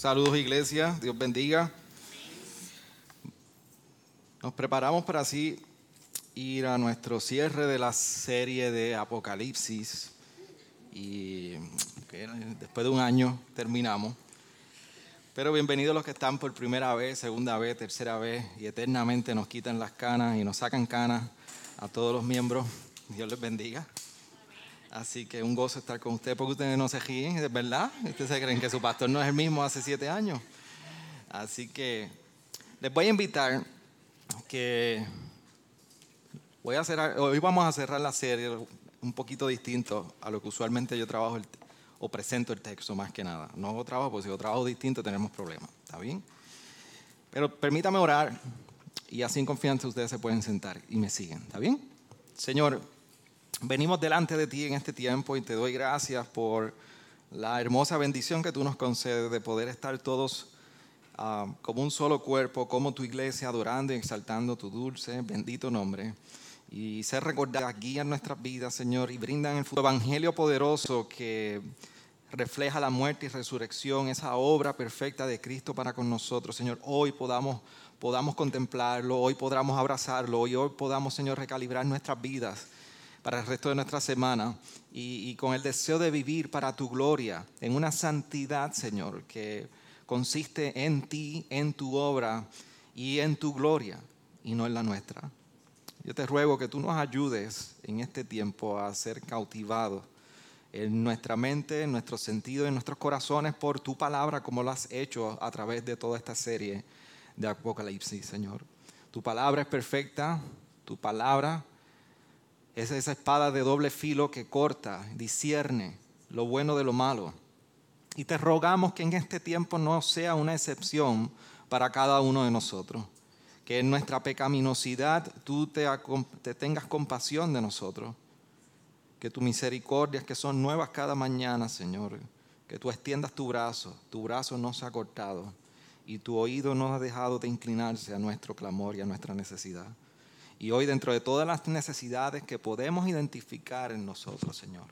Saludos iglesia, Dios bendiga. Nos preparamos para así ir a nuestro cierre de la serie de Apocalipsis y después de un año terminamos. Pero bienvenidos los que están por primera vez, segunda vez, tercera vez y eternamente nos quitan las canas y nos sacan canas a todos los miembros. Dios les bendiga. Así que un gozo estar con ustedes porque ustedes no se ríen, ¿es verdad? Ustedes se creen que su pastor no es el mismo hace siete años. Así que les voy a invitar que voy a cerrar, hoy vamos a cerrar la serie un poquito distinto a lo que usualmente yo trabajo o presento el texto más que nada. No trabajo, porque si yo trabajo distinto tenemos problemas, ¿está bien? Pero permítame orar y así en confianza ustedes se pueden sentar y me siguen, ¿está bien? Señor, venimos delante de ti en este tiempo y te doy gracias por la hermosa bendición que tú nos concedes de poder estar todos ah, como un solo cuerpo, como tu iglesia, adorando y exaltando tu dulce, bendito nombre. Y ser recordadas, guían nuestras vidas, Señor, y brindan el evangelio poderoso que refleja la muerte y resurrección, esa obra perfecta de Cristo para con nosotros. Señor, hoy podamos, podamos contemplarlo, hoy podamos abrazarlo, hoy, hoy podamos, Señor, recalibrar nuestras vidas para el resto de nuestra semana y, con el deseo de vivir para tu gloria, en una santidad, Señor, que consiste en ti, en tu obra y en tu gloria y no en la nuestra. Yo te ruego que tú nos ayudes en este tiempo a ser cautivados en nuestra mente, en nuestros sentidos, en nuestros corazones por tu palabra, como lo has hecho a través de toda esta serie de Apocalipsis, Señor. Tu palabra es perfecta, tu palabra es esa espada de doble filo que corta, discierne lo bueno de lo malo. Y te rogamos que en este tiempo no sea una excepción para cada uno de nosotros. Que en nuestra pecaminosidad tú te, te tengas compasión de nosotros. Que tus misericordias que son nuevas cada mañana, Señor, que tú extiendas tu brazo, tu brazo no se ha cortado y tu oído no ha dejado de inclinarse a nuestro clamor y a nuestra necesidad. Y hoy dentro de todas las necesidades que podemos identificar en nosotros, Señor,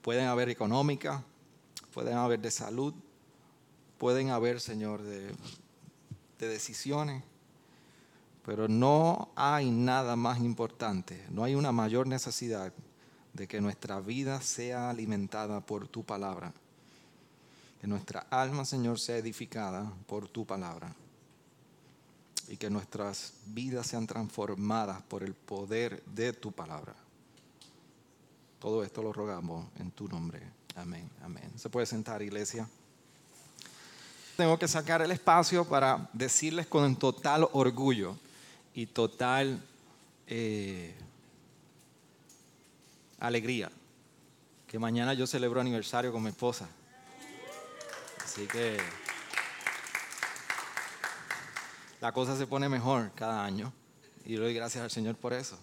pueden haber económicas, pueden haber de salud, pueden haber, Señor, de, de decisiones, pero no hay nada más importante, no hay una mayor necesidad de que nuestra vida sea alimentada por tu palabra, que nuestra alma, Señor, sea edificada por tu palabra y que nuestras vidas sean transformadas por el poder de tu palabra. Todo esto lo rogamos en tu nombre. Amén, amén. Se puede sentar, iglesia. Tengo que sacar el espacio para decirles con total orgullo y total eh, alegría que mañana yo celebro aniversario con mi esposa. Así que la cosa se pone mejor cada año y doy gracias al Señor por eso.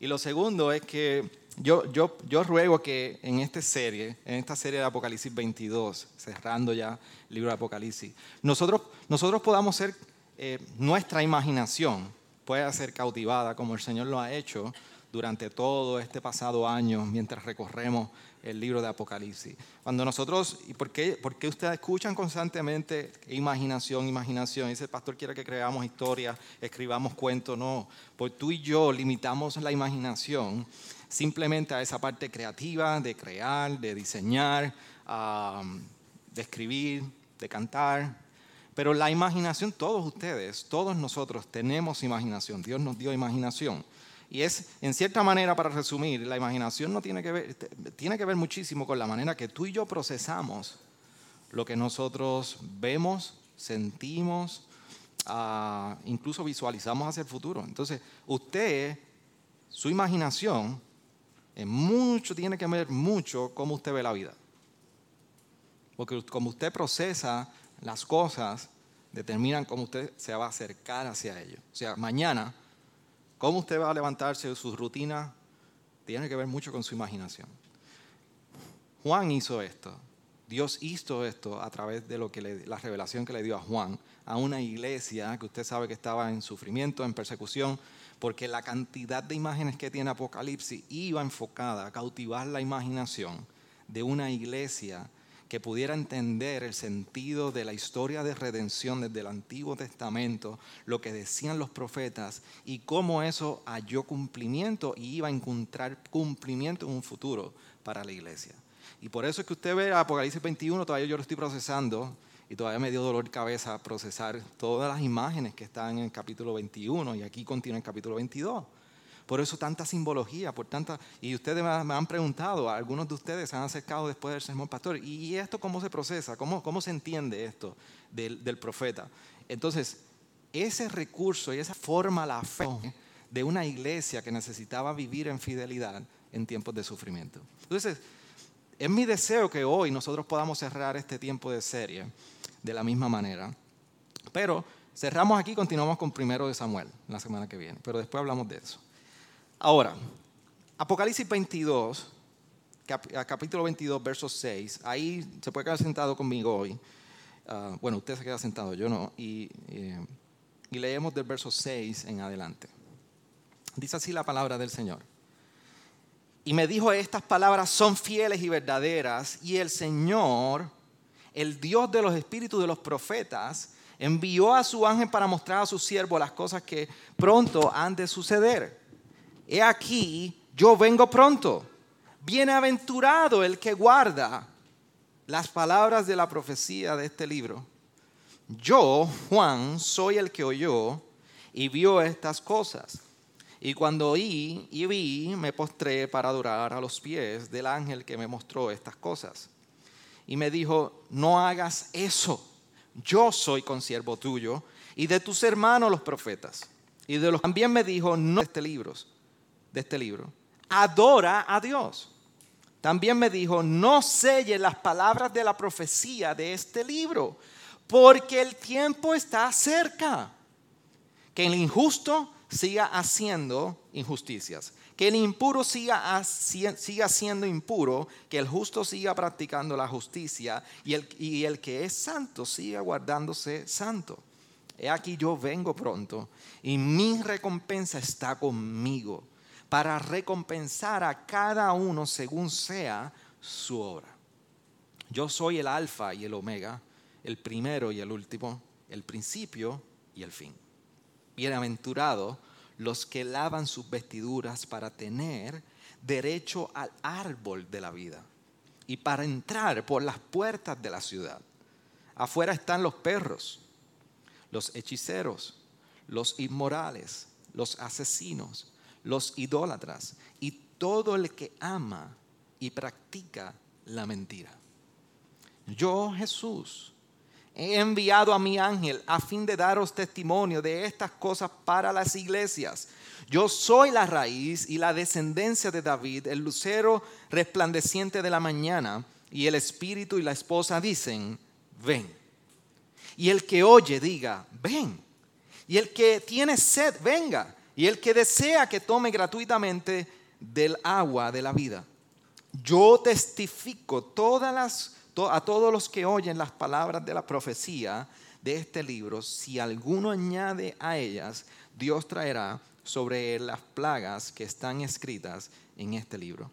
Y lo segundo es que yo, yo, yo ruego que en esta serie, en esta serie de Apocalipsis 22, cerrando ya el libro de Apocalipsis, nosotros, nosotros podamos ser, eh, nuestra imaginación pueda ser cautivada como el Señor lo ha hecho durante todo este pasado año mientras recorremos el libro de Apocalipsis. Cuando nosotros, ¿y por qué, por qué ustedes escuchan constantemente imaginación, imaginación? Dice el pastor quiere que creamos historias, escribamos cuentos. No, pues tú y yo limitamos la imaginación simplemente a esa parte creativa de crear, de diseñar, de escribir, de cantar. Pero la imaginación, todos ustedes, todos nosotros tenemos imaginación. Dios nos dio imaginación. Y es, en cierta manera, para resumir, la imaginación no tiene que ver, tiene que ver muchísimo con la manera que tú y yo procesamos lo que nosotros vemos, sentimos, ah, incluso visualizamos hacia el futuro. Entonces, usted, su imaginación, en mucho, tiene que ver mucho cómo usted ve la vida. Porque como usted procesa las cosas determinan cómo usted se va a acercar hacia ello. O sea, mañana, cómo usted va a levantarse de su rutina, tiene que ver mucho con su imaginación. Juan hizo esto. Dios hizo esto a través de lo que la revelación que le dio a Juan, a una iglesia que usted sabe que estaba en sufrimiento, en persecución, porque la cantidad de imágenes que tiene Apocalipsis iba enfocada a cautivar la imaginación de una iglesia que pudiera entender el sentido de la historia de redención desde el Antiguo Testamento, lo que decían los profetas y cómo eso halló cumplimiento y iba a encontrar cumplimiento en un futuro para la iglesia. Y por eso es que usted ve Apocalipsis 21, todavía yo lo estoy procesando y todavía me dio dolor de cabeza procesar todas las imágenes que están en el capítulo 21 y aquí continúa en el capítulo 22. Por eso tanta simbología, por tanta... Y ustedes me han preguntado, algunos de ustedes se han acercado después del sermón pastor, ¿y esto cómo se procesa? ¿Cómo, cómo se entiende esto del, del profeta? Entonces, ese recurso y esa forma la fe de una iglesia que necesitaba vivir en fidelidad en tiempos de sufrimiento. Entonces, es mi deseo que hoy nosotros podamos cerrar este tiempo de serie de la misma manera. Pero cerramos aquí continuamos con primero de Samuel la semana que viene. Pero después hablamos de eso. Ahora, Apocalipsis 22, capítulo 22, verso 6. Ahí se puede quedar sentado conmigo hoy. Ah, bueno, usted se queda sentado, yo no. Y, eh, y leemos del verso 6 en adelante. Dice así la palabra del Señor. Y me dijo, estas palabras son fieles y verdaderas. Y el Señor, el Dios de los espíritus de los profetas, envió a su ángel para mostrar a su siervo las cosas que pronto han de suceder. He aquí, yo vengo pronto. Bienaventurado el que guarda las palabras de la profecía de este libro. Yo, Juan, soy el que oyó y vio estas cosas. Y cuando oí y vi, me postré para adorar a los pies del ángel que me mostró estas cosas. Y me dijo, no hagas eso. Yo soy consiervo tuyo y de tus hermanos los profetas. Y de los también me dijo, no este libro, de este libro. Adora a Dios. También me dijo, no selle las palabras de la profecía de este libro, porque el tiempo está cerca. Que el injusto siga haciendo injusticias, que el impuro siga, siga siendo impuro, que el justo siga practicando la justicia y el, y el que es santo siga guardándose santo. He aquí yo vengo pronto y mi recompensa está conmigo para recompensar a cada uno según sea su obra. Yo soy el alfa y el omega, el primero y el último, el principio y el fin. Bienaventurados los que lavan sus vestiduras para tener derecho al árbol de la vida y para entrar por las puertas de la ciudad. Afuera están los perros, los hechiceros, los inmorales, los asesinos, los idólatras y todo el que ama y practica la mentira. Yo, Jesús, he enviado a mi ángel a fin de daros testimonio de estas cosas para las iglesias. Yo soy la raíz y la descendencia de David, el lucero resplandeciente de la mañana, y el espíritu y la esposa dicen, ven. Y el que oye diga, ven. Y el que tiene sed, venga. Y el que desea que tome gratuitamente del agua de la vida. Yo testifico todas las a todos los que oyen las palabras de la profecía de este libro, si alguno añade a ellas, Dios traerá sobre él las plagas que están escritas en este libro.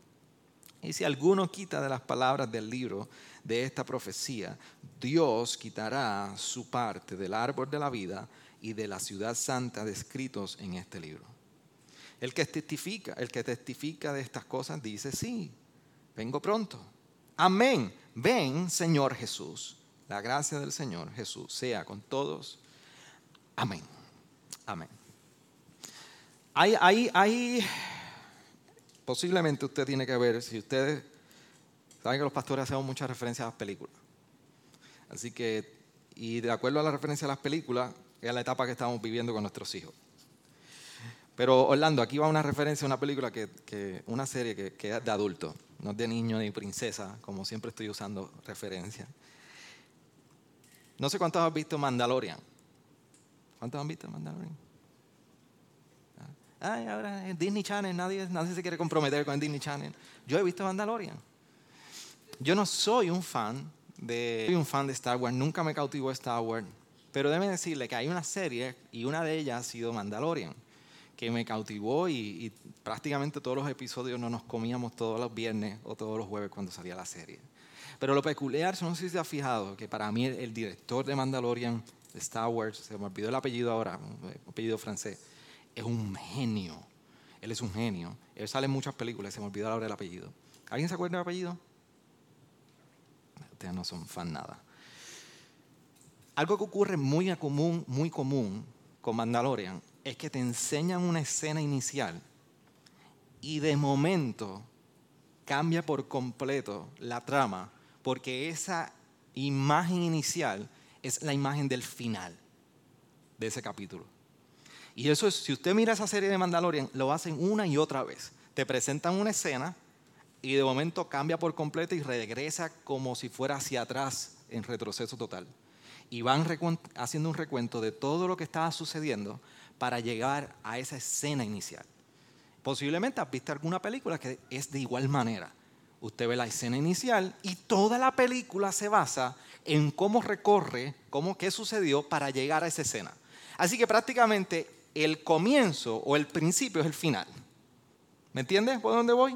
Y si alguno quita de las palabras del libro de esta profecía, Dios quitará su parte del árbol de la vida y de la ciudad santa descritos en este libro. El que testifica, el que testifica de estas cosas dice, sí, vengo pronto. Amén. Ven, Señor Jesús. La gracia del Señor Jesús sea con todos. Amén. Amén. Hay, hay, hay, posiblemente usted tiene que ver, si ustedes saben que los pastores hacemos muchas referencias a las películas. Así que, y de acuerdo a la referencia a las películas, es la etapa que estamos viviendo con nuestros hijos. Pero Orlando, aquí va una referencia a una película que, una serie que, que es de adulto no es de niño ni princesa, como siempre estoy usando referencia. No sé cuántos han visto Mandalorian. ¿Cuántos han visto Mandalorian? Ah, ay, ahora en Disney Channel, nadie, nadie se quiere comprometer con Disney Channel. Yo he visto Mandalorian. Yo no soy un fan de, soy un fan de Star Wars, nunca me cautivó Star Wars, pero déjeme decirle que hay una serie y una de ellas ha sido Mandalorian, que me cautivó y, y prácticamente todos los episodios no nos comíamos todos los viernes o todos los jueves cuando salía la serie. Pero lo peculiar, no sé si se ha fijado, que para mí el, director de Mandalorian, de Star Wars, se me olvidó el apellido ahora, apellido francés, es un genio. Él es un genio. Él sale en muchas películas, se me olvidó ahora el apellido. ¿Alguien se acuerda del apellido? Ustedes no son fan nada. Algo que ocurre muy común, muy común con Mandalorian es que te enseñan una escena inicial y de momento cambia por completo la trama porque esa imagen inicial es la imagen del final de ese capítulo. Y eso es, si usted mira esa serie de Mandalorian, lo hacen una y otra vez. Te presentan una escena y de momento cambia por completo y regresa como si fuera hacia atrás en retroceso total. Y van haciendo un recuento de todo lo que estaba sucediendo para llegar a esa escena inicial. Posiblemente has visto alguna película que es de igual manera usted ve la escena inicial y toda la película se basa en cómo recorre, cómo qué sucedió para llegar a esa escena. Así que prácticamente el comienzo o el principio es el final. ¿Me entiendes por dónde voy?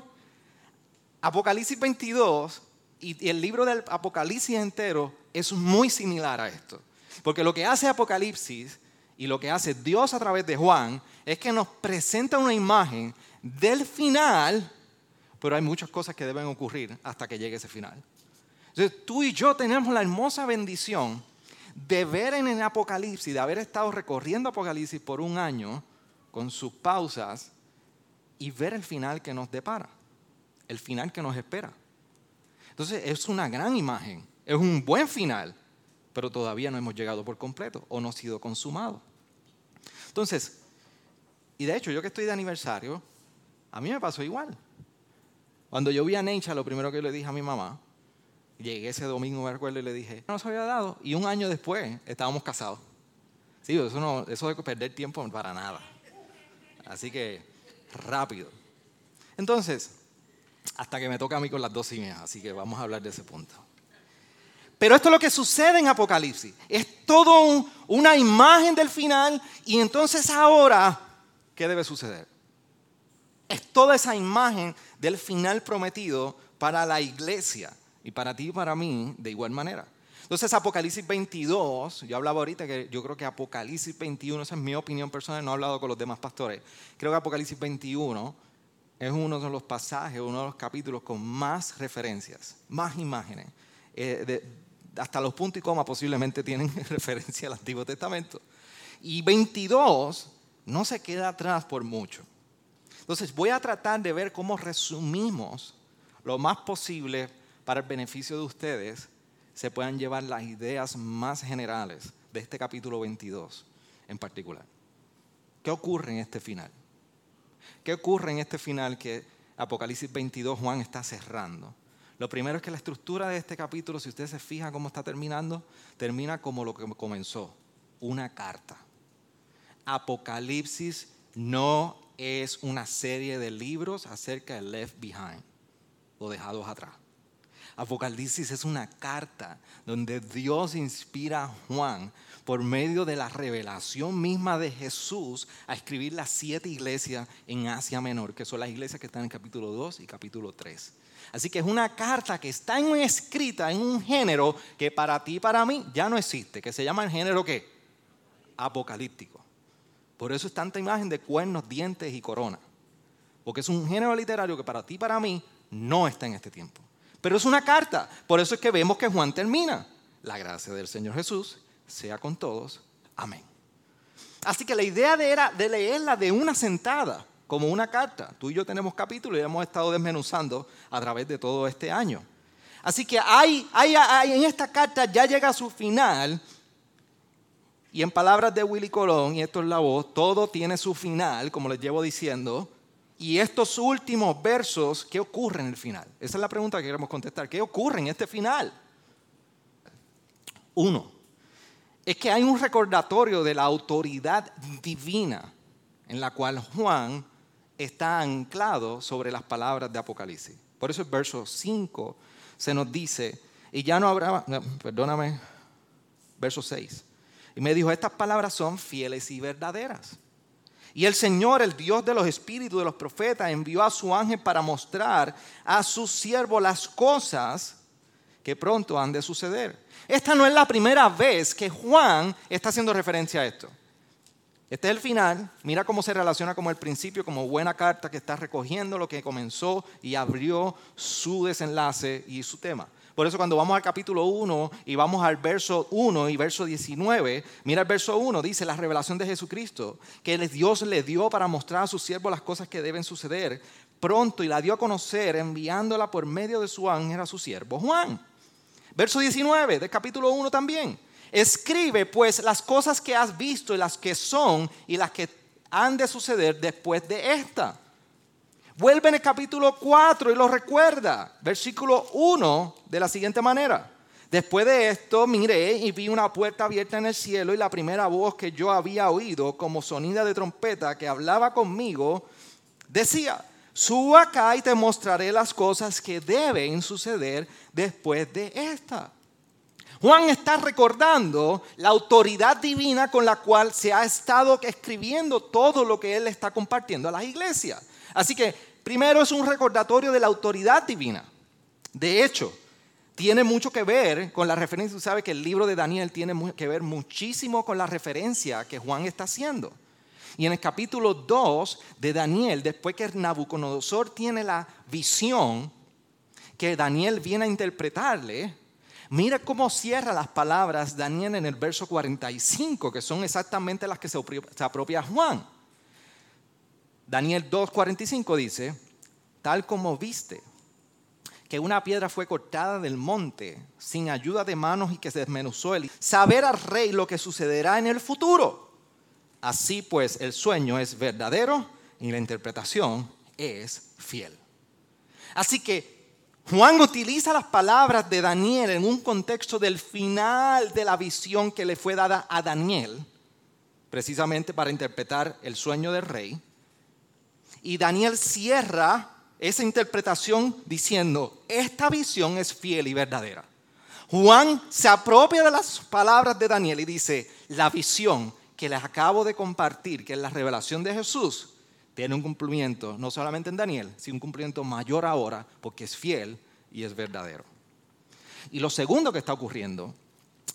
Apocalipsis 22 y el libro del Apocalipsis entero es muy similar a esto. Porque lo que hace Apocalipsis y lo que hace Dios a través de Juan es que nos presenta una imagen del final pero hay muchas cosas que deben ocurrir hasta que llegue ese final. Entonces tú y yo tenemos la hermosa bendición de ver en el Apocalipsis, de haber estado recorriendo Apocalipsis por un año con sus pausas y ver el final que nos depara, el final que nos espera. Entonces es una gran imagen, es un buen final, pero todavía no hemos llegado por completo o no ha sido consumado. Entonces, y de hecho yo que estoy de aniversario, a mí me pasó igual. Cuando yo vi a Necha, lo primero que le dije a mi mamá, llegué ese domingo, me recuerdo, y le dije, no se había dado. Y un año después estábamos casados. Sí, eso, no, eso de perder tiempo para nada. Así que rápido. Entonces, hasta que me toca a mí con las dos mías, así que vamos a hablar de ese punto. Pero esto es lo que sucede en Apocalipsis. Es todo una imagen del final y entonces ahora, ¿qué debe suceder? Es toda esa imagen del final prometido para la iglesia y para ti y para mí de igual manera. Entonces Apocalipsis 22, yo hablaba ahorita que yo creo que Apocalipsis 21, esa es mi opinión personal, no he hablado con los demás pastores, creo que Apocalipsis 21 es uno de los pasajes, uno de los capítulos con más referencias, más imágenes. Eh, hasta los puntos y comas posiblemente tienen referencia al Antiguo Testamento. Y 22 no se queda atrás por mucho. Entonces voy a tratar de ver cómo resumimos lo más posible para el beneficio de ustedes, se puedan llevar las ideas más generales de este capítulo 22 en particular. ¿Qué ocurre en este final? ¿Qué ocurre en este final que Apocalipsis 22 Juan está cerrando? Lo primero es que la estructura de este capítulo, si usted se fija cómo está terminando, termina como lo que comenzó, una carta. Apocalipsis no es una serie de libros acerca de Left Behind o dejados atrás. Apocalipsis es una carta donde Dios inspira a Juan por medio de la revelación misma de Jesús a escribir las siete iglesias en Asia Menor, que son las iglesias que están en capítulo 2 y capítulo 3. Así que es una carta que está escrita en un género que para ti y para mí ya no existe, que se llama el género ¿qué? Apocalíptico. Por eso es tanta imagen de cuernos, dientes y corona. Porque es un género literario que para ti y para mí no está en este tiempo. Pero es una carta. Por eso es que vemos que Juan termina. La gracia del Señor Jesús sea con todos. Amén. Así que la idea de era de leerla de una sentada, como una carta. Tú y yo tenemos capítulos y hemos estado desmenuzando a través de todo este año. Así que hay, hay, hay, en esta carta ya llega a su final y en palabras de Willy Colón, y esto es la voz, todo tiene su final, como les llevo diciendo. Y estos últimos versos, ¿qué ocurre en el final? Esa es la pregunta que queremos contestar. ¿Qué ocurre en este final? Uno, es que hay un recordatorio de la autoridad divina en la cual Juan está anclado sobre las palabras de Apocalipsis. Por eso el verso 5 se nos dice, y ya no habrá, perdóname, verso 6. Y me dijo, estas palabras son fieles y verdaderas. Y el Señor, el Dios de los espíritus de los profetas, envió a su ángel para mostrar a su siervo las cosas que pronto han de suceder. Esta no es la primera vez que Juan está haciendo referencia a esto. Este es el final. Mira cómo se relaciona como el principio, como buena carta que está recogiendo lo que comenzó y abrió su desenlace y su tema. Por eso cuando vamos al capítulo 1 y vamos al verso 1 y verso 19, mira el verso 1, dice la revelación de Jesucristo, que Dios le dio para mostrar a su siervo las cosas que deben suceder pronto y la dio a conocer enviándola por medio de su ángel a su siervo Juan. Verso 19 del capítulo 1 también. Escribe pues las cosas que has visto y las que son y las que han de suceder después de esta Vuelve en el capítulo 4 y lo recuerda. Versículo 1 de la siguiente manera. Después de esto miré y vi una puerta abierta en el cielo y la primera voz que yo había oído como sonida de trompeta que hablaba conmigo decía, suba acá y te mostraré las cosas que deben suceder después de esta. Juan está recordando la autoridad divina con la cual se ha estado escribiendo todo lo que él está compartiendo a las iglesias. Así que Primero es un recordatorio de la autoridad divina. De hecho, tiene mucho que ver con la referencia. Usted sabe que el libro de Daniel tiene que ver muchísimo con la referencia que Juan está haciendo. Y en el capítulo 2 de Daniel, después que Nabucodonosor tiene la visión que Daniel viene a interpretarle, mira cómo cierra las palabras Daniel en el verso 45, que son exactamente las que se apropia Juan. Daniel 2.45 dice, tal como viste que una piedra fue cortada del monte sin ayuda de manos y que se desmenuzó el saber al rey lo que sucederá en el futuro. Así pues, el sueño es verdadero y la interpretación es fiel. Así que Juan utiliza las palabras de Daniel en un contexto del final de la visión que le fue dada a Daniel, precisamente para interpretar el sueño del rey y Daniel cierra esa interpretación diciendo, esta visión es fiel y verdadera. Juan se apropia de las palabras de Daniel y dice, la visión que les acabo de compartir, que la revelación de Jesús, tiene un cumplimiento, no solamente en Daniel, sino un cumplimiento mayor ahora, porque es fiel y es verdadero. Y lo segundo que está ocurriendo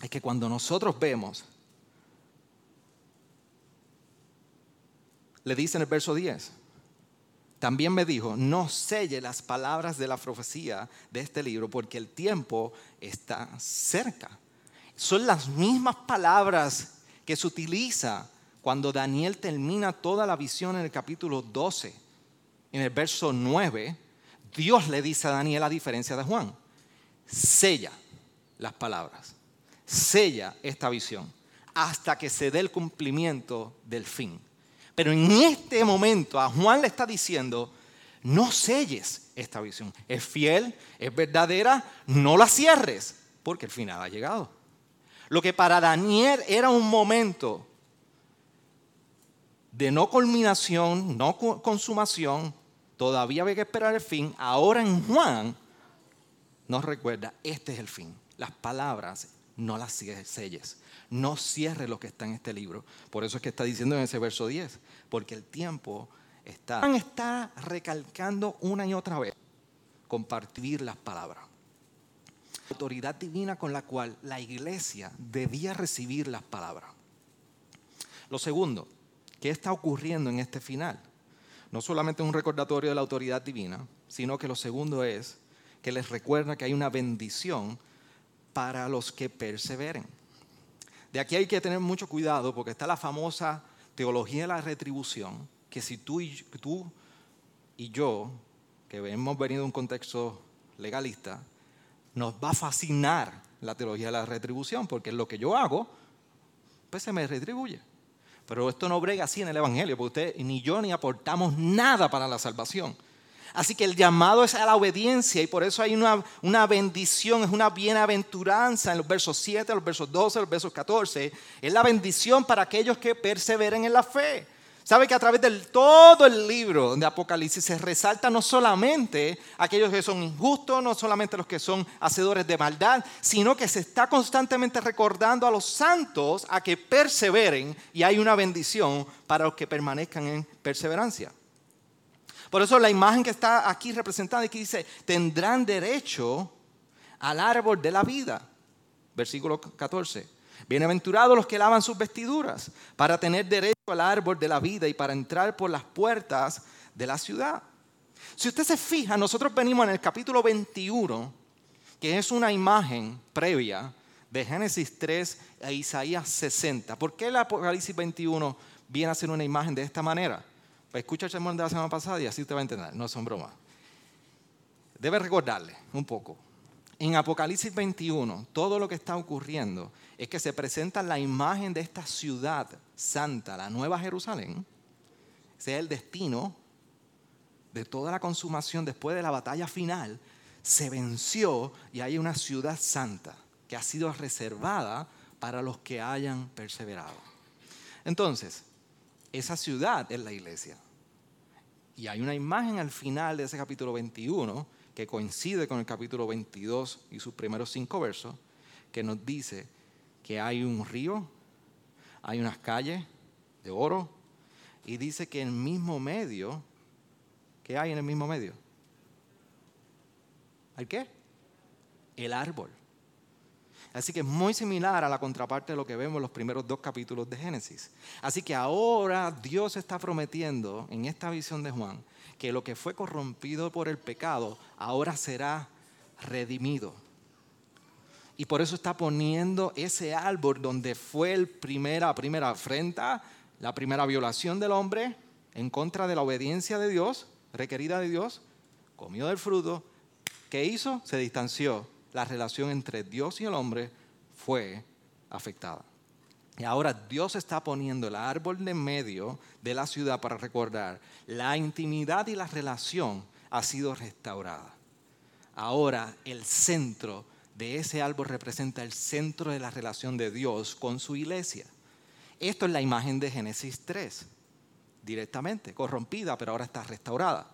es que cuando nosotros vemos, le dice en el verso 10, también me dijo, no selle las palabras de la profecía de este libro porque el tiempo está cerca. Son las mismas palabras que se utiliza cuando Daniel termina toda la visión en el capítulo 12. En el verso 9, Dios le dice a Daniel a diferencia de Juan, sella las palabras, sella esta visión hasta que se dé el cumplimiento del fin. Pero en este momento a Juan le está diciendo, no selles esta visión. Es fiel, es verdadera, no la cierres, porque el final ha llegado. Lo que para Daniel era un momento de no culminación, no consumación, todavía había que esperar el fin. Ahora en Juan nos recuerda, este es el fin. Las palabras no las selles. No cierre lo que está en este libro. Por eso es que está diciendo en ese verso 10, porque el tiempo está. Está recalcando una y otra vez compartir las palabras. Autoridad divina con la cual la iglesia debía recibir las palabras. Lo segundo, ¿qué está ocurriendo en este final? No solamente un recordatorio de la autoridad divina, sino que lo segundo es que les recuerda que hay una bendición para los que perseveren. De aquí hay que tener mucho cuidado porque está la famosa teología de la retribución, que si tú y, tú y yo, que hemos venido de un contexto legalista, nos va a fascinar la teología de la retribución, porque lo que yo hago, pues se me retribuye. Pero esto no brega así en el Evangelio, porque usted ni yo ni aportamos nada para la salvación. Así que el llamado es a la obediencia y por eso hay una, una bendición, es una bienaventuranza en los versos 7, los versos 12, los versos 14. Es la bendición para aquellos que perseveren en la fe. Sabe que a través de todo el libro de Apocalipsis se resalta no solamente aquellos que son injustos, no solamente los que son hacedores de maldad, sino que se está constantemente recordando a los santos a que perseveren y hay una bendición para los que permanezcan en perseverancia. Por eso la imagen que está aquí representada aquí dice, tendrán derecho al árbol de la vida. Versículo 14. Bienaventurados los que lavan sus vestiduras para tener derecho al árbol de la vida y para entrar por las puertas de la ciudad. Si usted se fija, nosotros venimos en el capítulo 21, que es una imagen previa de Génesis 3 e Isaías 60. ¿Por qué el Apocalipsis 21 viene a ser una imagen de esta manera? Pues escucha el sermón de la semana pasada y así usted va a entender, no son bromas. Debe recordarle un poco. En Apocalipsis 21, todo lo que está ocurriendo es que se presenta la imagen de esta ciudad santa, la Nueva Jerusalén. Es el destino de toda la consumación después de la batalla final. Se venció y hay una ciudad santa que ha sido reservada para los que hayan perseverado. Entonces, esa ciudad es la iglesia. Y hay una imagen al final de ese capítulo 21 que coincide con el capítulo 22 y sus primeros cinco versos, que nos dice que hay un río, hay unas calles de oro, y dice que en el mismo medio, ¿qué hay en el mismo medio? ¿Hay qué? El árbol. Así que es muy similar a la contraparte de lo que vemos en los primeros dos capítulos de Génesis. Así que ahora Dios está prometiendo en esta visión de Juan que lo que fue corrompido por el pecado ahora será redimido. Y por eso está poniendo ese árbol donde fue la primera, primera afrenta, la primera violación del hombre en contra de la obediencia de Dios, requerida de Dios, comió del fruto. ¿Qué hizo? Se distanció. La relación entre Dios y el hombre fue afectada. Y ahora Dios está poniendo el árbol de medio de la ciudad para recordar, la intimidad y la relación ha sido restaurada. Ahora el centro de ese árbol representa el centro de la relación de Dios con su iglesia. Esto es la imagen de Génesis 3, directamente, corrompida, pero ahora está restaurada.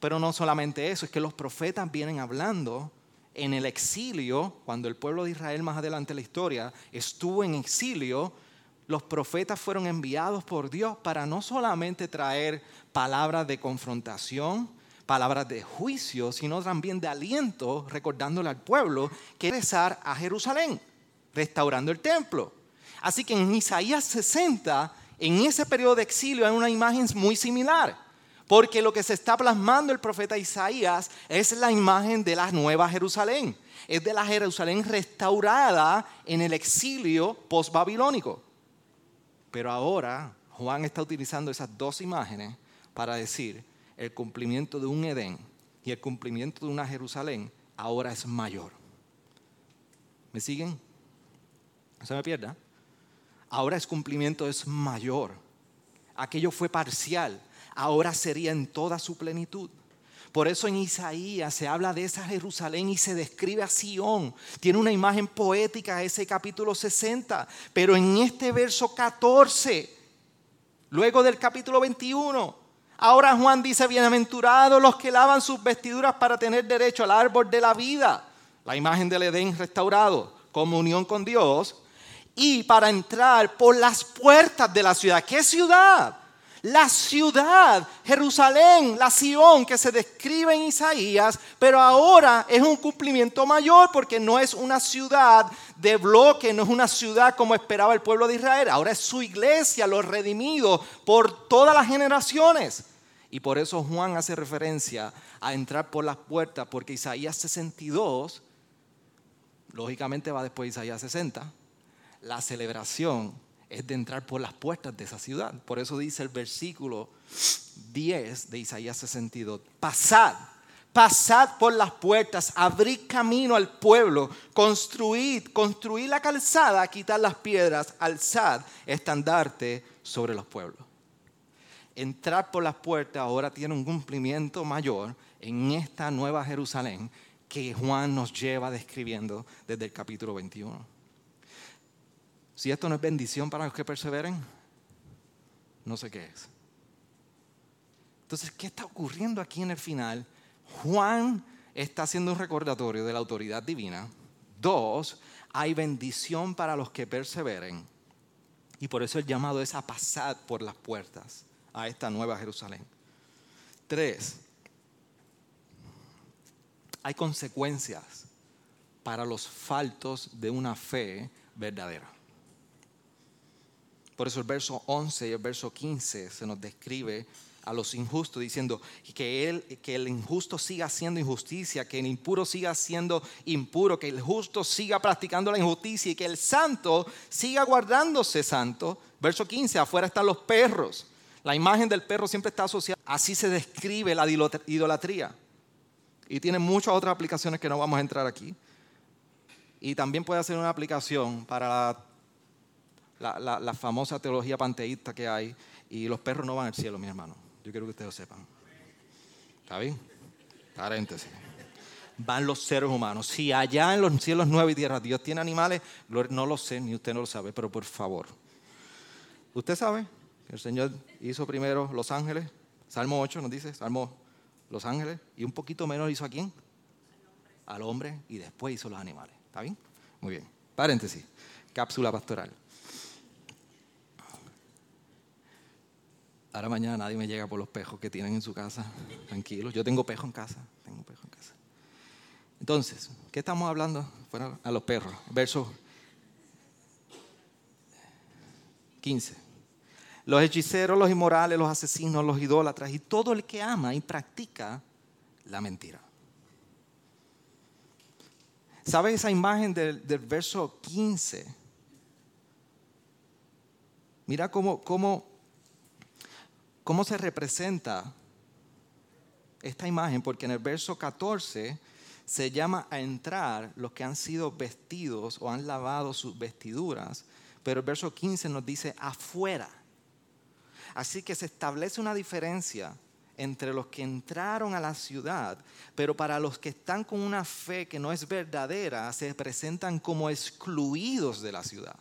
Pero no solamente eso, es que los profetas vienen hablando en el exilio, cuando el pueblo de Israel más adelante en la historia estuvo en exilio, los profetas fueron enviados por Dios para no solamente traer palabras de confrontación, palabras de juicio, sino también de aliento, recordándole al pueblo que regresar a Jerusalén, restaurando el templo. Así que en Isaías 60, en ese periodo de exilio, hay una imagen muy similar. Porque lo que se está plasmando el profeta Isaías es la imagen de la nueva Jerusalén. Es de la Jerusalén restaurada en el exilio post-babilónico. Pero ahora Juan está utilizando esas dos imágenes para decir, el cumplimiento de un Edén y el cumplimiento de una Jerusalén ahora es mayor. ¿Me siguen? No se me pierda. Ahora el cumplimiento es mayor. Aquello fue parcial, ahora sería en toda su plenitud. Por eso en Isaías se habla de esa Jerusalén y se describe a Sión. Tiene una imagen poética ese capítulo 60. Pero en este verso 14, luego del capítulo 21, Ahora Juan dice, bienaventurados los que lavan sus vestiduras para tener derecho al árbol de la vida, la imagen del Edén restaurado, comunión con Dios, y para entrar por las puertas de la ciudad. ¿Qué ciudad? La ciudad, Jerusalén, la Sión que se describe en Isaías, pero ahora es un cumplimiento mayor porque no es una ciudad de bloque, no es una ciudad como esperaba el pueblo de Israel, ahora es su iglesia, los redimidos por todas las generaciones. Y por eso Juan hace referencia a entrar por las puertas, porque Isaías 62, lógicamente va después de Isaías 60, la celebración es de entrar por las puertas de esa ciudad. Por eso dice el versículo 10 de Isaías 62, pasad, pasad por las puertas, abrid camino al pueblo, construid, construid la calzada, quitar las piedras, alzad estandarte sobre los pueblos. entrar por las puertas ahora tiene un cumplimiento mayor en esta nueva Jerusalén que Juan nos lleva describiendo desde el capítulo 21. Si esto no es bendición para los que perseveren, no sé qué es. Entonces, ¿qué está ocurriendo aquí en el final? Juan está haciendo un recordatorio de la autoridad divina. Dos, hay bendición para los que perseveren. Y por eso el llamado es a pasar por las puertas a esta nueva Jerusalén. Tres, hay consecuencias para los faltos de una fe verdadera. Por eso el verso 11 y el verso 15 se nos describe a los injustos diciendo que, que el injusto siga haciendo injusticia, que el impuro siga siendo impuro, que el justo siga practicando la injusticia y que el santo siga guardándose santo. Verso 15, afuera están los perros. La imagen del perro siempre está asociada. Así se describe la idolatría. Y tiene muchas otras aplicaciones que no vamos a entrar aquí. Y también puede hacer una aplicación para la la, famosa teología panteísta que hay, y los perros no van al cielo, mi hermano. Yo quiero que ustedes lo sepan. ¿Está bien? Paréntesis. Van los seres humanos. Si allá en los cielos nueve y tierra Dios tiene animales, no lo sé, ni usted no lo sabe, pero por favor. ¿Usted sabe que el Señor hizo primero los ángeles? Salmo 8 nos dice, Salmo los ángeles, y un poquito menos hizo a quién? Al hombre, y después hizo los animales. ¿Está bien? Muy bien. Paréntesis. Cápsula pastoral. Ahora mañana nadie me llega por los pejos que tienen en su casa. Tranquilos, yo tengo pejo en casa. Tengo pejo en casa. Entonces, ¿qué estamos hablando? Bueno, a los perros. Verso 15. Los hechiceros, los inmorales, los asesinos, los idólatras y todo el que ama y practica la mentira. ¿Sabes esa imagen del, del verso 15? Mira cómo, cómo ¿Cómo se representa esta imagen? Porque en el verso 14 se llama a entrar los que han sido vestidos o han lavado sus vestiduras, pero el verso 15 nos dice afuera. Así que se establece una diferencia entre los que entraron a la ciudad, pero para los que están con una fe que no es verdadera, se presentan como excluidos de la ciudad.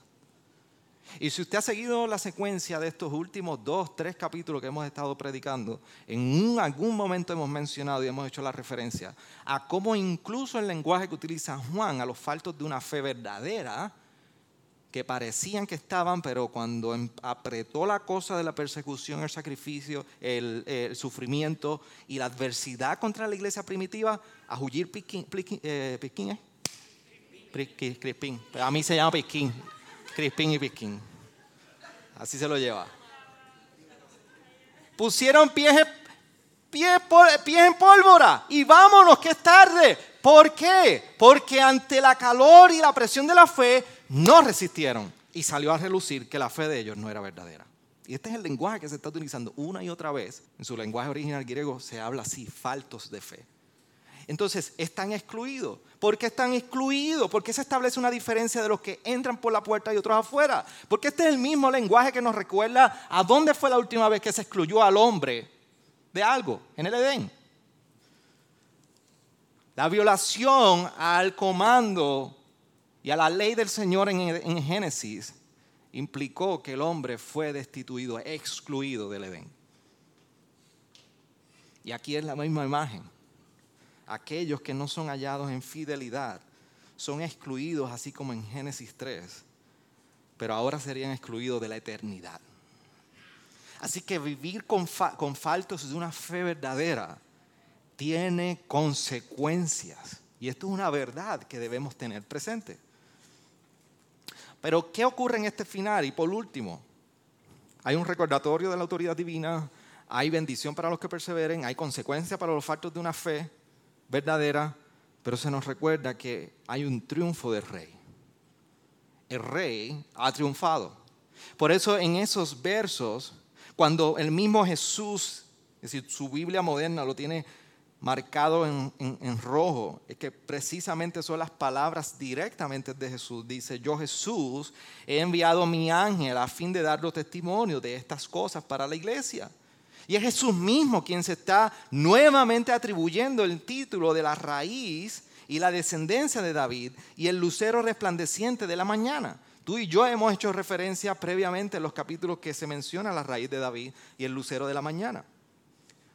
Y si usted ha seguido la secuencia de estos últimos dos, tres capítulos que hemos estado predicando, en algún momento hemos mencionado y hemos hecho la referencia a cómo incluso el lenguaje que utiliza Juan a los faltos de una fe verdadera, que parecían que estaban, pero cuando em, apretó la cosa de la persecución, el sacrificio, el, sufrimiento y la adversidad contra la iglesia primitiva, a Juyir Piquín, eh, ¿eh? Crispín, a mí se llama Piquín, Crispín y Pisquín. Así se lo lleva. Pusieron pies, pies, pies en pólvora y vámonos, que es tarde. ¿Por qué? Porque ante la calor y la presión de la fe no resistieron y salió a relucir que la fe de ellos no era verdadera. Y este es el lenguaje que se está utilizando una y otra vez. En su lenguaje original griego se habla así, faltos de fe. Entonces, están excluidos. ¿Por qué están excluidos? ¿Por qué se establece una diferencia de los que entran por la puerta y otros afuera? Porque este es el mismo lenguaje que nos recuerda a dónde fue la última vez que se excluyó al hombre de algo, en el Edén. La violación al comando y a la ley del Señor en, en Génesis implicó que el hombre fue destituido, excluido del Edén. Y aquí es la misma imagen aquellos que no son hallados en fidelidad son excluidos, así como en Génesis 3, pero ahora serían excluidos de la eternidad. Así que vivir con, con faltos de una fe verdadera tiene consecuencias. Y esto es una verdad que debemos tener presente. Pero ¿qué ocurre en este final? Y por último, hay un recordatorio de la autoridad divina, hay bendición para los que perseveren, hay consecuencia para los faltos de una fe verdadera, pero se nos recuerda que hay un triunfo del rey. El rey ha triunfado. Por eso en esos versos, cuando el mismo Jesús, es decir, su Biblia moderna lo tiene marcado en, en, rojo, es que precisamente son las palabras directamente de Jesús. Dice, yo Jesús he enviado mi ángel a fin de dar testimonio de estas cosas para la iglesia. Y es Jesús mismo quien se está nuevamente atribuyendo el título de la raíz y la descendencia de David y el lucero resplandeciente de la mañana. Tú y yo hemos hecho referencia previamente en los capítulos que se menciona la raíz de David y el lucero de la mañana.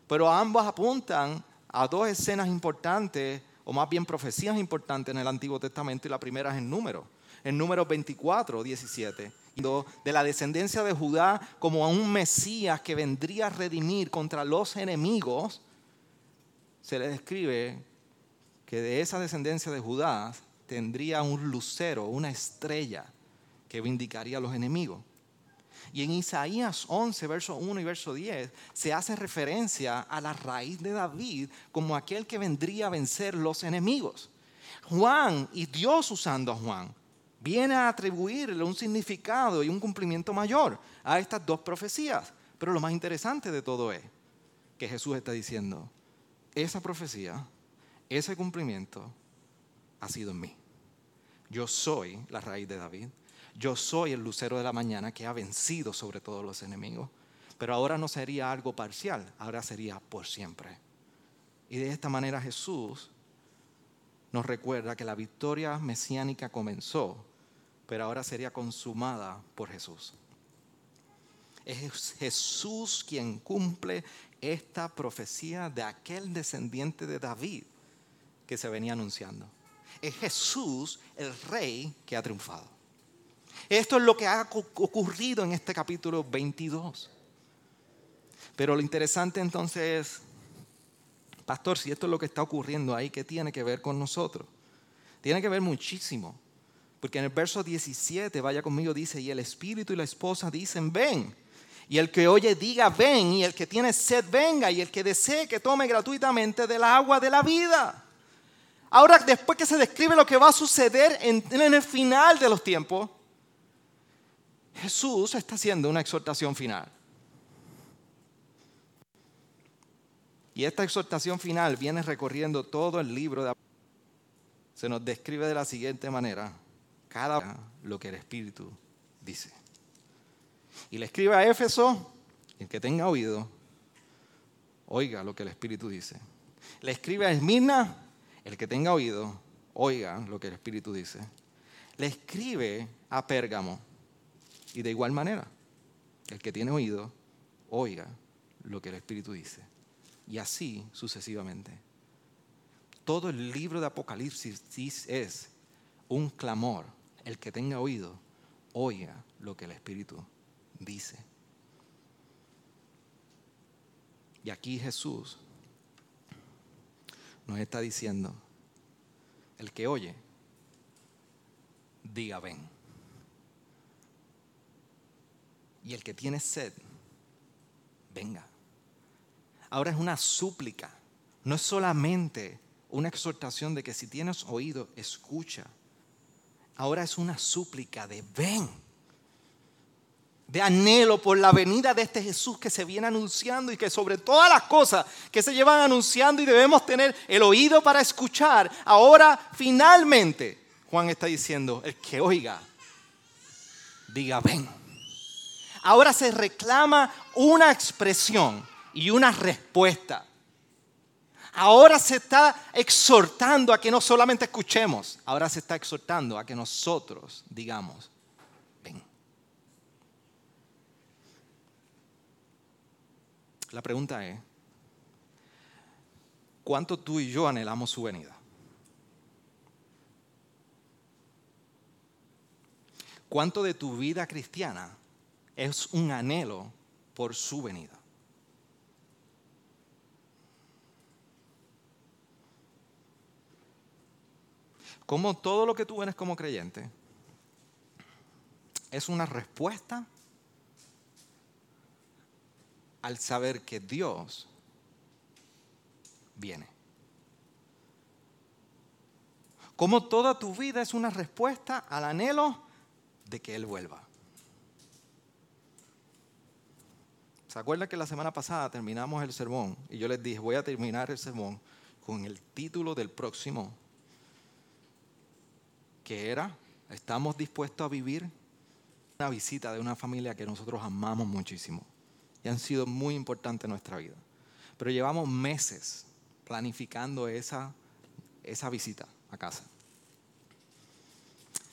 Pero ambos apuntan a dos escenas importantes, o más bien profecías importantes en el Antiguo Testamento, y la primera es en número, en número 24, 17 de la descendencia de Judá como a un Mesías que vendría a redimir contra los enemigos, se le describe que de esa descendencia de Judá tendría un lucero, una estrella que vindicaría a los enemigos. Y en Isaías 11, verso 1 y verso 10, se hace referencia a la raíz de David como aquel que vendría a vencer los enemigos. Juan y Dios usando a Juan viene a atribuirle un significado y un cumplimiento mayor a estas dos profecías. Pero lo más interesante de todo es que Jesús está diciendo, esa profecía, ese cumplimiento ha sido en mí. Yo soy la raíz de David. Yo soy el lucero de la mañana que ha vencido sobre todos los enemigos. Pero ahora no sería algo parcial, ahora sería por siempre. Y de esta manera Jesús nos recuerda que la victoria mesiánica comenzó pero ahora sería consumada por Jesús. Es Jesús quien cumple esta profecía de aquel descendiente de David que se venía anunciando. Es Jesús el rey que ha triunfado. Esto es lo que ha ocurrido en este capítulo 22. Pero lo interesante entonces es, pastor, si esto es lo que está ocurriendo ahí, ¿qué tiene que ver con nosotros? Tiene que ver muchísimo. Porque en el verso 17, vaya conmigo, dice, y el espíritu y la esposa dicen, ven. Y el que oye diga, ven. Y el que tiene sed, venga. Y el que desee, que tome gratuitamente del agua de la vida. Ahora, después que se describe lo que va a suceder en, el final de los tiempos, Jesús está haciendo una exhortación final. Y esta exhortación final viene recorriendo todo el libro de Se nos describe de la siguiente manera cada lo que el Espíritu dice. Y le escribe a Éfeso, el que tenga oído, oiga lo que el Espíritu dice. Le escribe a Esmirna, el que tenga oído, oiga lo que el Espíritu dice. Le escribe a Pérgamo, y de igual manera, el que tiene oído, oiga lo que el Espíritu dice. Y así sucesivamente. Todo el libro de Apocalipsis es un clamor el que tenga oído, oiga lo que el Espíritu dice. Y aquí Jesús nos está diciendo, el que oye, diga ven. Y el que tiene sed, venga. Ahora es una súplica, no es solamente una exhortación de que si tienes oído, escucha ahora es una súplica de ven, de anhelo por la venida de este Jesús que se viene anunciando y que sobre todas las cosas que se llevan anunciando y debemos tener el oído para escuchar, ahora finalmente Juan está diciendo, el que oiga, diga ven. Ahora se reclama una expresión y una respuesta. Ahora se está exhortando a que no solamente escuchemos, ahora se está exhortando a que nosotros digamos, ven. La pregunta es, ¿cuánto tú y yo anhelamos su venida? ¿Cuánto de tu vida cristiana es un anhelo por su venida? Como todo lo que tú eres como creyente es una respuesta al saber que Dios viene. Como toda tu vida es una respuesta al anhelo de que Él vuelva. ¿Se acuerdan que la semana pasada terminamos el sermón y yo les dije, voy a terminar el sermón con el título del próximo que era, estamos dispuestos a vivir una visita de una familia que nosotros amamos muchísimo. y han sido muy importantes en nuestra vida. Pero llevamos meses planificando esa, esa visita a casa.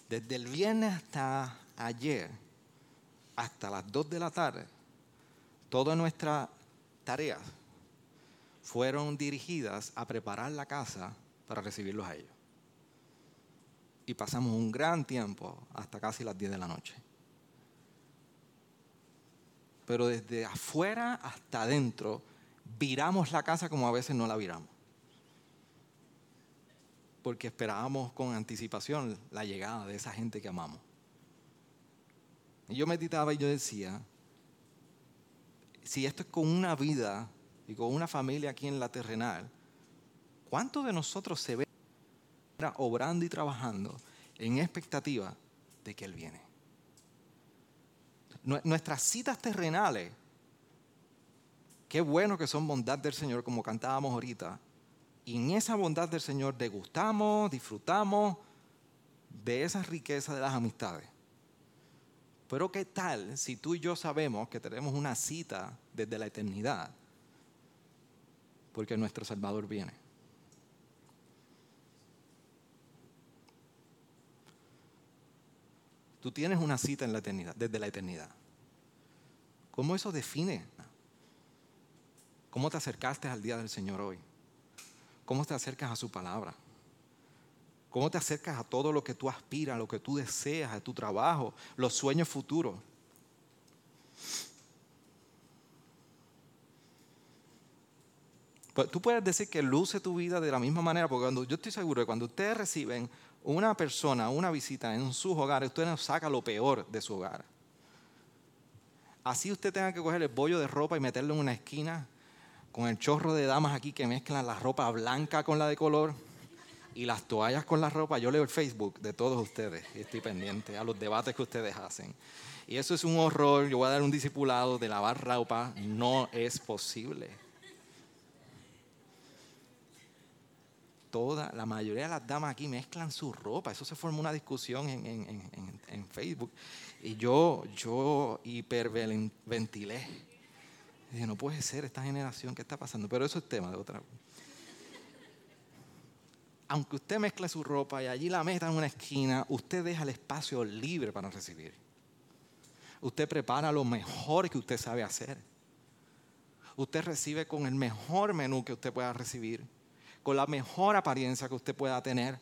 Desde el viernes hasta ayer, hasta las 2 de la tarde, todas nuestras tareas fueron dirigidas a preparar la casa para recibirlos a ellos. Y pasamos un gran tiempo hasta casi las 10 de la noche. Pero desde afuera hasta adentro, viramos la casa como a veces no la viramos. Porque esperábamos con anticipación la llegada de esa gente que amamos. Y yo meditaba y yo decía, si esto es con una vida y con una familia aquí en la terrenal, ¿cuántos de nosotros se ven obrando y trabajando en expectativa de que Él viene? Nuestras citas terrenales, qué bueno que son bondad del Señor, como cantábamos ahorita, y en esa bondad del Señor degustamos, disfrutamos de esa riqueza de las amistades. Pero ¿qué tal si tú y yo sabemos que tenemos una cita desde la eternidad? Porque nuestro Salvador viene. Tú tienes una cita en la eternidad, desde la eternidad. ¿Cómo eso define? ¿Cómo te acercaste al día del Señor hoy? ¿Cómo te acercas a su palabra? ¿Cómo te acercas a todo lo que tú aspiras, lo que tú deseas, a tu trabajo, los sueños futuros? Pues tú puedes decir que luce tu vida de la misma manera, porque cuando, yo estoy seguro que cuando ustedes reciben una persona, una visita en sus hogares, usted nos saca lo peor de su hogar. Así usted tenga que coger el bollo de ropa y meterlo en una esquina con el chorro de damas aquí que mezclan la ropa blanca con la de color y las toallas con la ropa, yo leo el Facebook de todos ustedes y estoy pendiente a los debates que ustedes hacen. Y eso es un horror, yo voy a dar un discipulado de lavar ropa, no es posible. Toda, la mayoría de las damas aquí mezclan su ropa, eso se formó una discusión en, Facebook. Y yo, yo hiperventilé. Dije, no puede ser esta generación, ¿qué está pasando? Pero eso es tema de otra aunque usted mezcle su ropa y allí la meta en una esquina, usted deja el espacio libre para recibir. Usted prepara lo mejor que usted sabe hacer. Usted recibe con el mejor menú que usted pueda recibir, con la mejor apariencia que usted pueda tener.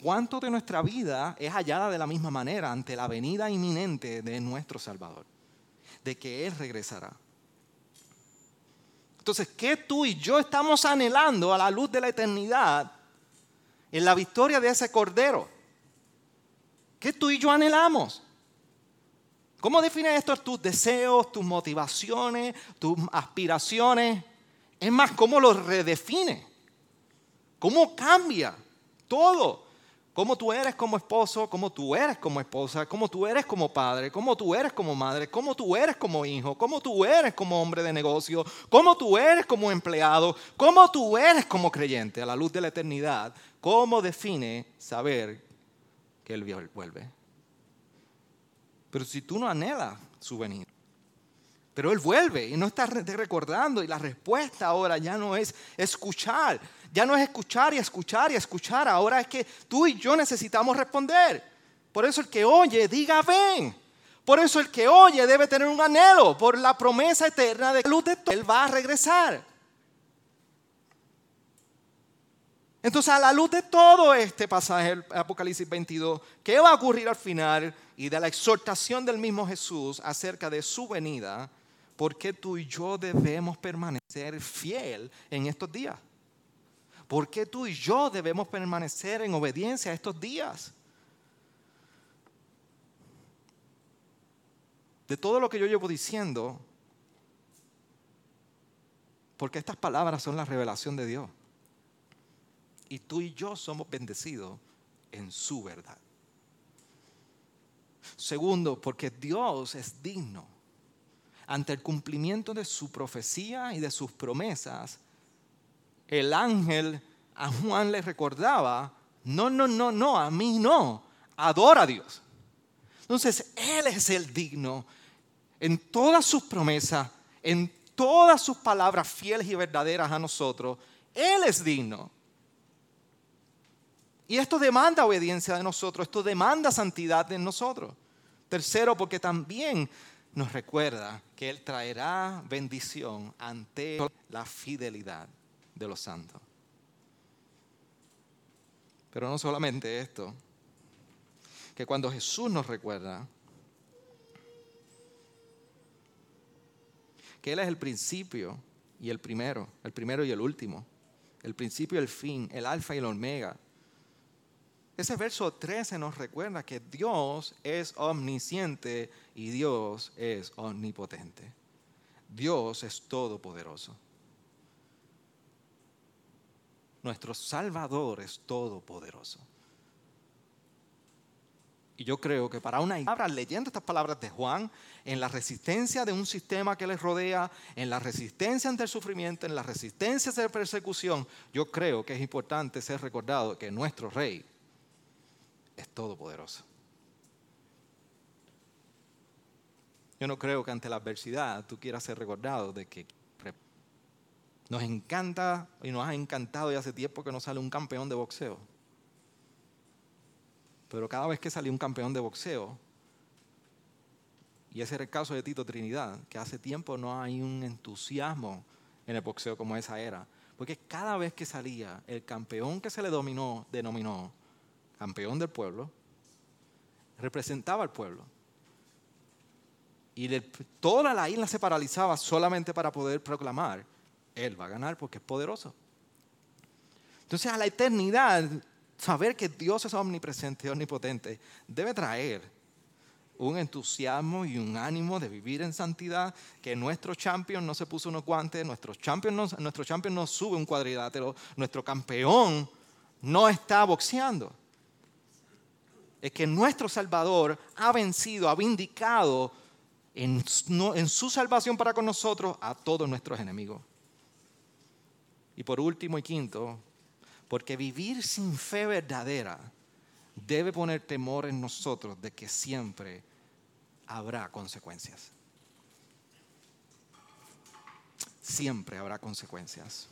¿Cuánto de nuestra vida es hallada de la misma manera ante la venida inminente de nuestro Salvador? De que Él regresará. Entonces, ¿qué tú y yo estamos anhelando a la luz de la eternidad en la victoria de ese Cordero? ¿Qué tú y yo anhelamos? ¿Cómo define esto tus deseos, tus motivaciones, tus aspiraciones? Es más, ¿cómo lo redefine? ¿Cómo cambia todo? cómo tú eres como esposo, cómo tú eres como esposa, cómo tú eres como padre, cómo tú eres como madre, cómo tú eres como hijo, cómo tú eres como hombre de negocio, cómo tú eres como empleado, cómo tú eres como creyente a la luz de la eternidad. ¿Cómo define saber que Él vuelve? Pero si tú no anhelas su venida, pero Él vuelve y no está recordando y la respuesta ahora ya no es escuchar, ya no es escuchar y escuchar y escuchar, ahora es que tú y yo necesitamos responder. Por eso el que oye, diga ven. Por eso el que oye debe tener un anhelo por la promesa eterna de todo. Él va a regresar. Entonces, a la luz de todo este pasaje, el Apocalipsis 22, ¿qué va a ocurrir al final? Y de la exhortación del mismo Jesús acerca de su venida, ¿por qué tú y yo debemos permanecer fiel en estos días? ¿Por qué tú y yo debemos permanecer en obediencia a estos días? De todo lo que yo llevo diciendo, porque estas palabras son la revelación de Dios. Y tú y yo somos bendecidos en su verdad. Segundo, porque Dios es digno. Ante el cumplimiento de su profecía y de sus promesas, el ángel a Juan le recordaba, no, no, no, no, a mí no, adora a Dios. Entonces, Él es el digno. en todas sus promesas, en todas sus palabras fieles y verdaderas a nosotros, Él es digno. Y esto demanda obediencia de nosotros, esto demanda santidad de nosotros. Tercero, porque también nos recuerda que Él traerá bendición ante la fidelidad de los santos. Pero no solamente esto, que cuando Jesús nos recuerda que Él es el principio y el primero, el primero y el último, el principio y el fin, el alfa y el omega. Ese verso 13 nos recuerda que Dios es omnisciente y Dios es omnipotente. Dios es todopoderoso. Nuestro Salvador es todopoderoso. Y yo creo que para una palabra, leyendo estas palabras de Juan, en la resistencia de un sistema que les rodea, en la resistencia ante el sufrimiento, en la resistencia ante la persecución, yo creo que es importante ser recordado que nuestro Rey es todopoderoso. Yo no creo que ante la adversidad tú quieras ser recordado de que nos encanta y nos ha encantado y hace tiempo que no sale un campeón de boxeo. Pero cada vez que sale un campeón de boxeo, y ese era el caso de Tito Trinidad, que hace tiempo no hay un entusiasmo en el boxeo como esa era. Porque cada vez que salía el campeón que se le dominó, denominó campeón del pueblo, representaba al pueblo. Y toda la isla se paralizaba solamente para poder proclamar él va a ganar porque es poderoso. Entonces a la eternidad, saber que Dios es omnipresente omnipotente debe traer un entusiasmo y un ánimo de vivir en santidad, que nuestro champion no se puso unos guantes, nuestro champion nuestro champion no sube un cuadrilátero, nuestro campeón no está boxeando. Es que nuestro Salvador ha vencido, ha vindicado en, en su salvación para con nosotros a todos nuestros enemigos. Y por último y quinto, porque vivir sin fe verdadera debe poner temor en nosotros de que siempre habrá consecuencias. Siempre habrá consecuencias.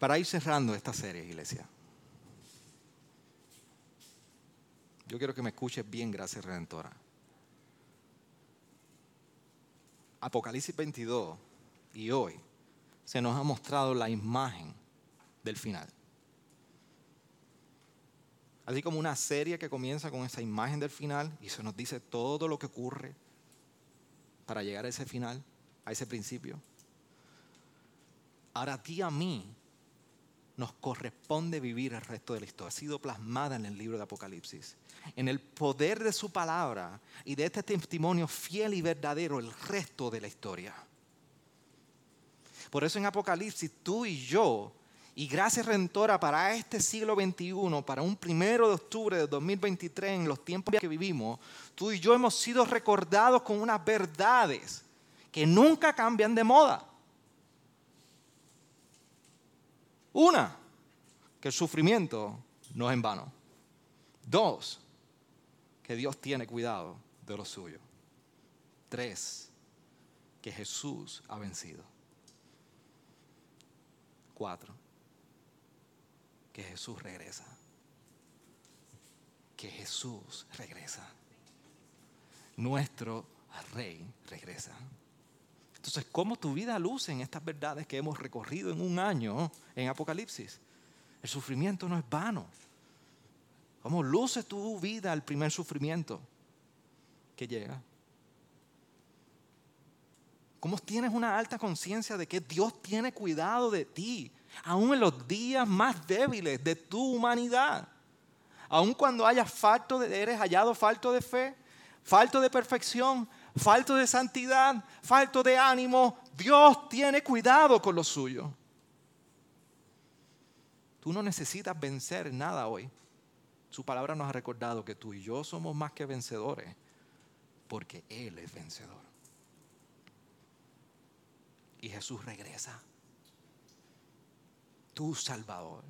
Para ir cerrando esta serie, iglesia, yo quiero que me escuches bien, gracias Redentora. Apocalipsis 22 y hoy se nos ha mostrado la imagen del final. Así como una serie que comienza con esa imagen del final y se nos dice todo lo que ocurre para llegar a ese final, a ese principio. Ahora a ti a mí nos corresponde vivir el resto de la historia. Ha sido plasmada en el libro de Apocalipsis. En el poder de su palabra y de este testimonio fiel y verdadero el resto de la historia. Por eso en Apocalipsis tú y yo, y gracias Redentora para este siglo XXI, para un primero de octubre de 2023, en los tiempos que vivimos, tú y yo hemos sido recordados con unas verdades que nunca cambian de moda. Una, que el sufrimiento no es en vano. Dos, que Dios tiene cuidado de lo suyo. Tres, que Jesús ha vencido. Cuatro, que Jesús regresa. Que Jesús regresa. Nuestro rey regresa. Entonces, ¿cómo tu vida luce en estas verdades que hemos recorrido en un año en Apocalipsis? El sufrimiento no es vano. ¿Cómo luce tu vida al primer sufrimiento que llega? ¿Cómo tienes una alta conciencia de que Dios tiene cuidado de ti, aún en los días más débiles de tu humanidad? Aún cuando hayas falto de, eres hallado falto de fe, falto de perfección, falto de santidad, falto de ánimo, Dios tiene cuidado con lo suyo. Tú no necesitas vencer nada hoy. Su palabra nos ha recordado que tú y yo somos más que vencedores porque Él es vencedor. Y Jesús regresa. Tu Salvador,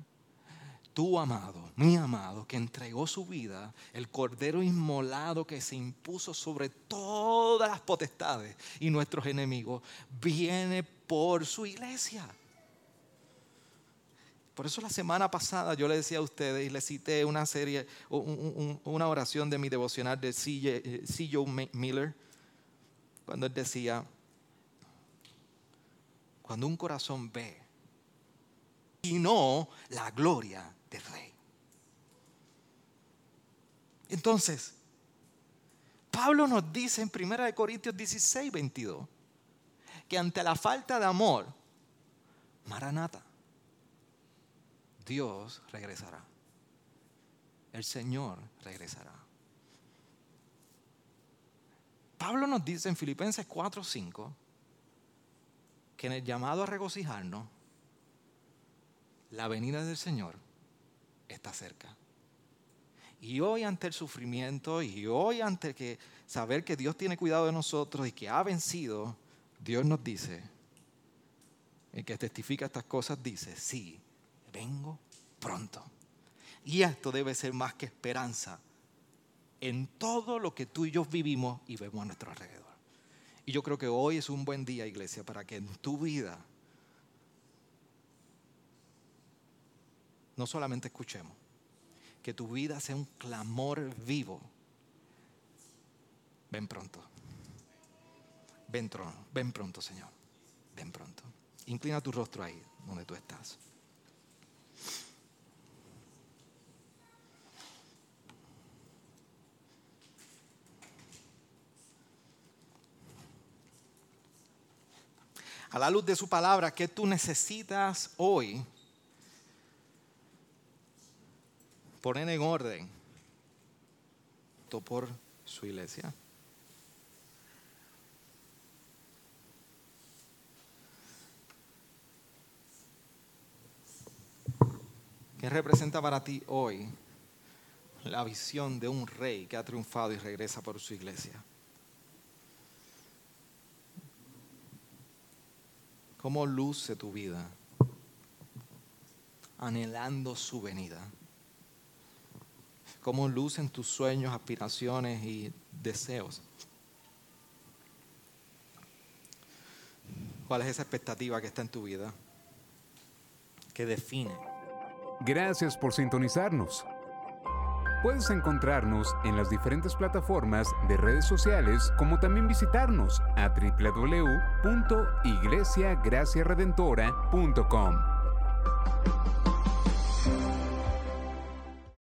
tu amado, mi amado, que entregó su vida, el cordero inmolado que se impuso sobre todas las potestades y nuestros enemigos, viene por su iglesia. Por eso la semana pasada yo le decía a ustedes y le cité una serie, una oración de mi devocional de C. Joe Miller, cuando él decía, cuando un corazón ve y no la gloria rey. Entonces, Pablo nos dice en 1 Corintios 16, 22, que ante la falta de amor, Maranata, Dios regresará. El Señor regresará. Pablo nos dice en Filipenses 4, 5, que en el llamado a regocijarnos, la venida del Señor está cerca. Y hoy ante el sufrimiento y hoy ante que saber que Dios tiene cuidado de nosotros y que ha vencido, Dios nos dice, el que testifica estas cosas dice, sí, vengo pronto. Y esto debe ser más que esperanza en todo lo que tú y yo vivimos y vemos a nuestro alrededor. Y yo creo que hoy es un buen día, iglesia, para que en tu vida no solamente escuchemos, que tu vida sea un clamor vivo. Ven pronto. Ven, ven pronto, Señor. Ven pronto. Inclina tu rostro ahí, donde tú estás. A la luz de su palabra, ¿qué tú necesitas hoy poner en orden por su iglesia. ¿Qué representa para ti hoy la visión de un rey que ha triunfado y regresa por su iglesia? ¿Cómo luce tu vida anhelando su venida? Cómo lucen tus sueños, aspiraciones y deseos. ¿Cuál es esa expectativa que está en tu vida? Que define. Gracias por sintonizarnos. Puedes encontrarnos en las diferentes plataformas de redes sociales, como también visitarnos a www.iglesiagraciaredentora.com.